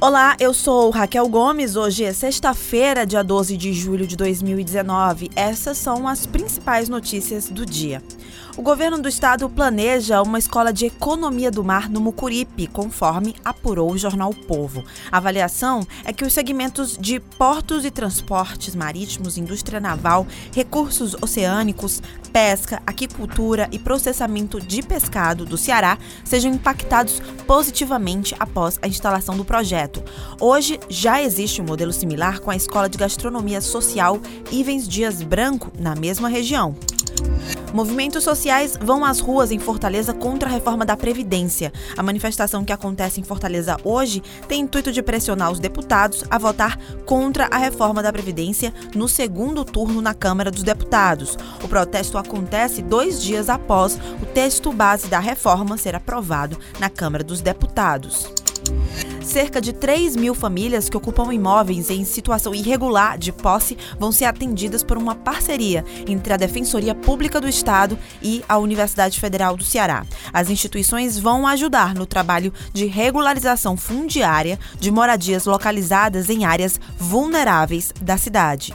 Olá, eu sou Raquel Gomes. Hoje é sexta-feira, dia 12 de julho de 2019. Essas são as principais notícias do dia. O governo do estado planeja uma escola de economia do mar no Mucuripe, conforme apurou o jornal Povo. A avaliação é que os segmentos de portos e transportes marítimos, indústria naval, recursos oceânicos, pesca, aquicultura e processamento de pescado do Ceará sejam impactados positivamente após a instalação do projeto. Hoje já existe um modelo similar com a Escola de Gastronomia Social Ivens Dias Branco, na mesma região. Movimentos sociais vão às ruas em Fortaleza contra a reforma da Previdência. A manifestação que acontece em Fortaleza hoje tem intuito de pressionar os deputados a votar contra a reforma da Previdência no segundo turno na Câmara dos Deputados. O protesto acontece dois dias após o texto base da reforma ser aprovado na Câmara dos Deputados cerca de 3 mil famílias que ocupam imóveis em situação irregular de posse vão ser atendidas por uma parceria entre a Defensoria Pública do Estado e a Universidade Federal do Ceará. As instituições vão ajudar no trabalho de regularização fundiária de moradias localizadas em áreas vulneráveis da cidade.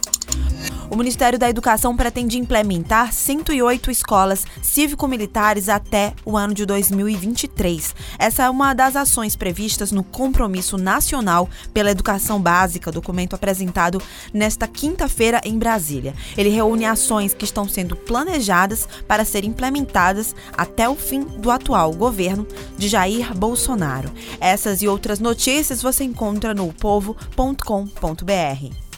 O Ministério da Educação pretende implementar 108 escolas cívico-militares até o ano de 2023. Essa é uma das ações previstas no Compromisso Nacional pela Educação Básica, documento apresentado nesta quinta-feira em Brasília. Ele reúne ações que estão sendo planejadas para serem implementadas até o fim do atual governo de Jair Bolsonaro. Essas e outras notícias você encontra no povo.com.br.